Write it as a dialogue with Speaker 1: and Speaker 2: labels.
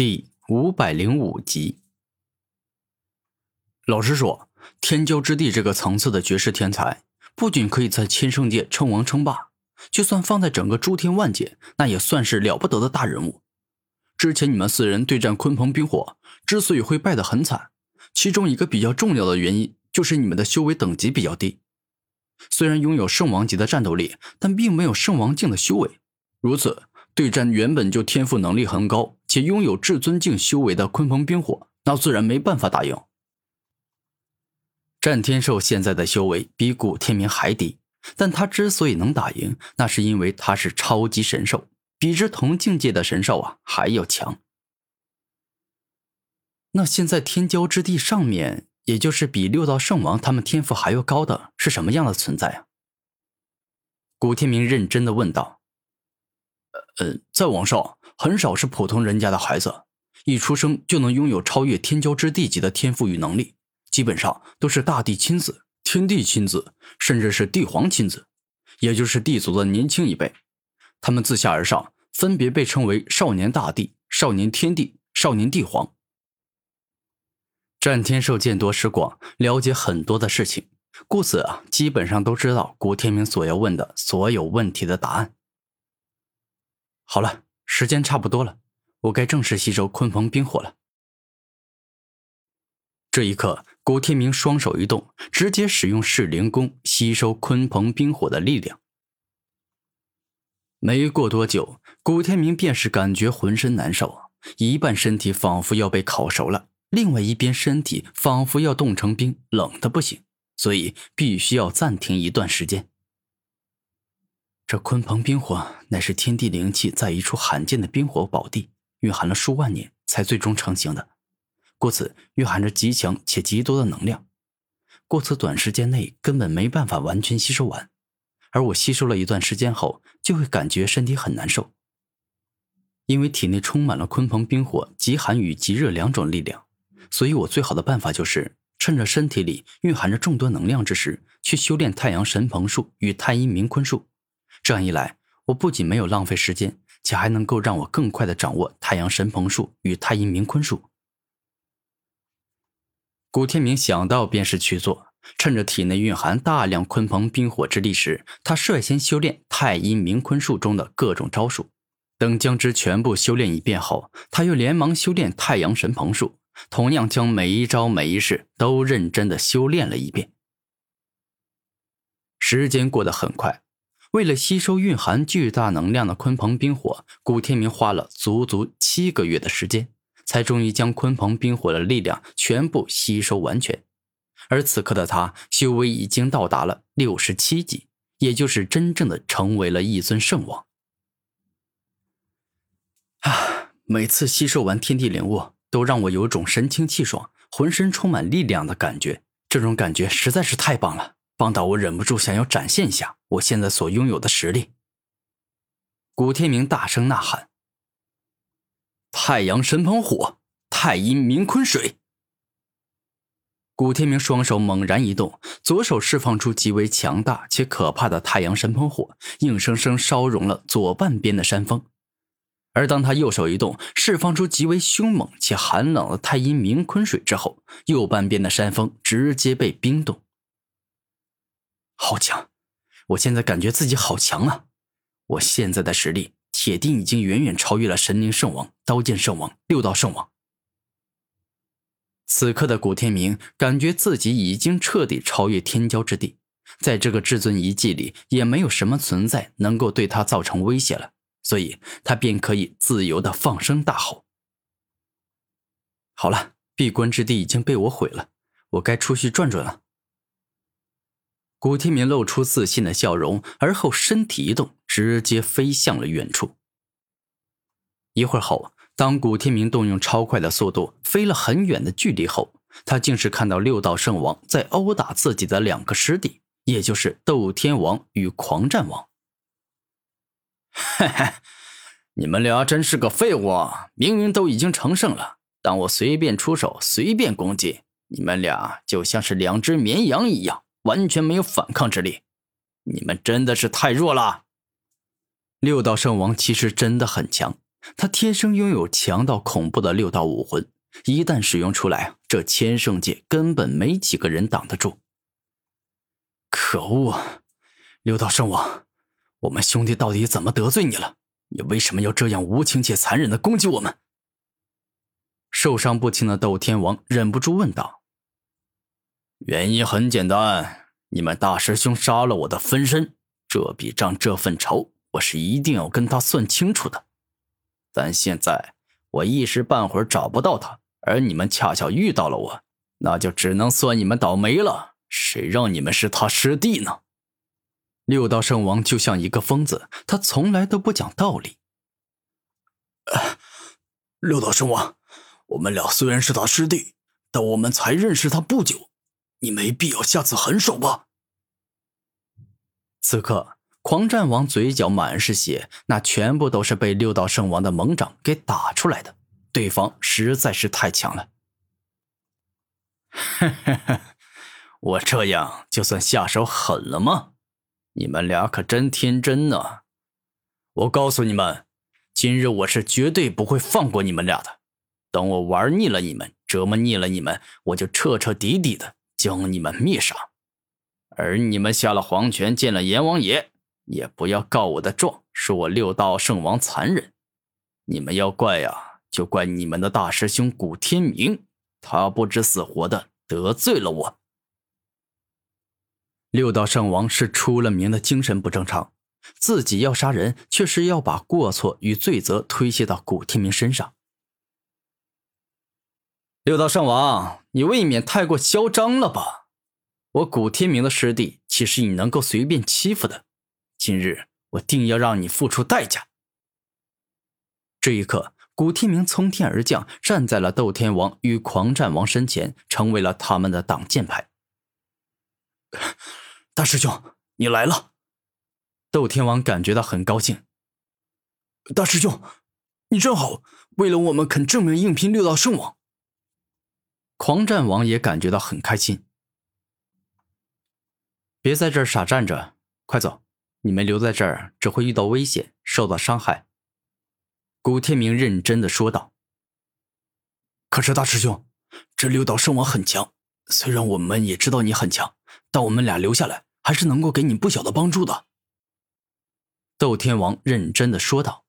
Speaker 1: 第五百零五集。老实说，天骄之地这个层次的绝世天才，不仅可以在千圣界称王称霸，就算放在整个诸天万界，那也算是了不得的大人物。之前你们四人对战鲲鹏冰火，之所以会败得很惨，其中一个比较重要的原因就是你们的修为等级比较低。虽然拥有圣王级的战斗力，但并没有圣王境的修为。如此对战原本就天赋能力很高且拥有至尊境修为的鲲鹏冰火，那自然没办法打赢。战天兽现在的修为比古天明还低，但他之所以能打赢，那是因为他是超级神兽，比之同境界的神兽啊还要强。那现在天骄之地上面，也就是比六道圣王他们天赋还要高的是什么样的存在啊？古天明认真的问道。呃，在网上很少是普通人家的孩子，一出生就能拥有超越天骄之地级的天赋与能力，基本上都是大帝亲子、天帝亲子，甚至是帝皇亲子，也就是帝族的年轻一辈。他们自下而上，分别被称为少年大帝、少年天帝、少年帝皇。战天兽见多识广，了解很多的事情，故此啊，基本上都知道古天明所要问的所有问题的答案。好了，时间差不多了，我该正式吸收鲲鹏冰火了。这一刻，古天明双手一动，直接使用噬灵功吸收鲲鹏冰火的力量。没过多久，古天明便是感觉浑身难受，一半身体仿佛要被烤熟了，另外一边身体仿佛要冻成冰，冷的不行，所以必须要暂停一段时间。这鲲鹏冰火乃是天地灵气在一处罕见的冰火宝地蕴含了数万年才最终成型的，故此蕴含着极强且极多的能量，过此短时间内根本没办法完全吸收完，而我吸收了一段时间后，就会感觉身体很难受，因为体内充满了鲲鹏冰火极寒与极热两种力量，所以我最好的办法就是趁着身体里蕴含着众多能量之时，去修炼太阳神鹏术与太阴明坤术。这样一来，我不仅没有浪费时间，且还能够让我更快的掌握太阳神鹏术与太阴明坤术。古天明想到便是去做，趁着体内蕴含大量鲲鹏冰火之力时，他率先修炼太阴明坤术中的各种招数。等将之全部修炼一遍后，他又连忙修炼太阳神鹏术，同样将每一招每一式都认真的修炼了一遍。时间过得很快。为了吸收蕴含巨大能量的鲲鹏冰火，古天明花了足足七个月的时间，才终于将鲲鹏冰火的力量全部吸收完全。而此刻的他，修为已经到达了六十七级，也就是真正的成为了一尊圣王。啊！每次吸收完天地灵物，都让我有种神清气爽、浑身充满力量的感觉，这种感觉实在是太棒了。帮到我忍不住想要展现一下我现在所拥有的实力。古天明大声呐喊：“太阳神喷火，太阴明坤水。”古天明双手猛然一动，左手释放出极为强大且可怕的太阳神喷火，硬生生烧融了左半边的山峰；而当他右手一动，释放出极为凶猛且寒冷的太阴明坤水之后，右半边的山峰直接被冰冻。好强！我现在感觉自己好强啊！我现在的实力，铁定已经远远超越了神灵圣王、刀剑圣王、六道圣王。此刻的古天明感觉自己已经彻底超越天骄之地，在这个至尊遗迹里，也没有什么存在能够对他造成威胁了，所以他便可以自由的放声大吼。好了，闭关之地已经被我毁了，我该出去转转了。古天明露出自信的笑容，而后身体一动，直接飞向了远处。一会儿后，当古天明动用超快的速度飞了很远的距离后，他竟是看到六道圣王在殴打自己的两个师弟，也就是斗天王与狂战王。
Speaker 2: 嘿嘿，你们俩真是个废物！啊明明都已经成圣了，当我随便出手、随便攻击，你们俩就像是两只绵羊一样。完全没有反抗之力，你们真的是太弱了。
Speaker 1: 六道圣王其实真的很强，他天生拥有强到恐怖的六道武魂，一旦使用出来，这千圣界根本没几个人挡得住。可恶啊，六道圣王，我们兄弟到底怎么得罪你了？你为什么要这样无情且残忍的攻击我们？受伤不轻的斗天王忍不住问道：“
Speaker 2: 原因很简单，你们大师兄杀了我的分身，这笔账、这份仇，我是一定要跟他算清楚的。但现在我一时半会儿找不到他，而你们恰巧遇到了我，那就只能算你们倒霉了。谁让你们是他师弟呢？”
Speaker 1: 六道圣王就像一个疯子，他从来都不讲道理。
Speaker 3: 六道圣王，我们俩虽然是他师弟，但我们才认识他不久，你没必要下此狠手吧？
Speaker 1: 此刻，狂战王嘴角满是血，那全部都是被六道圣王的猛掌给打出来的。对方实在是太强了。
Speaker 2: 我这样就算下手狠了吗？你们俩可真天真呢！我告诉你们，今日我是绝对不会放过你们俩的。等我玩腻了你们，折磨腻了你们，我就彻彻底底的将你们灭杀。而你们下了黄泉，见了阎王爷，也不要告我的状，说我六道圣王残忍。你们要怪呀，就怪你们的大师兄古天明，他不知死活的得罪了我。
Speaker 1: 六道圣王是出了名的精神不正常，自己要杀人，却是要把过错与罪责推卸到古天明身上。六道圣王，你未免太过嚣张了吧？我古天明的师弟，岂是你能够随便欺负的？今日我定要让你付出代价！这一刻，古天明从天而降，站在了斗天王与狂战王身前，成为了他们的挡箭牌。
Speaker 3: 大师兄，你来了！
Speaker 1: 斗天王感觉到很高兴。
Speaker 3: 大师兄，你真好，为了我们肯正面硬拼六道圣王。
Speaker 1: 狂战王也感觉到很开心。别在这儿傻站着，快走！你们留在这儿只会遇到危险，受到伤害。古天明认真的说道。
Speaker 3: 可是大师兄，这六道圣王很强，虽然我们也知道你很强。但我们俩留下来，还是能够给你不小的帮助的。”
Speaker 1: 斗天王认真的说道。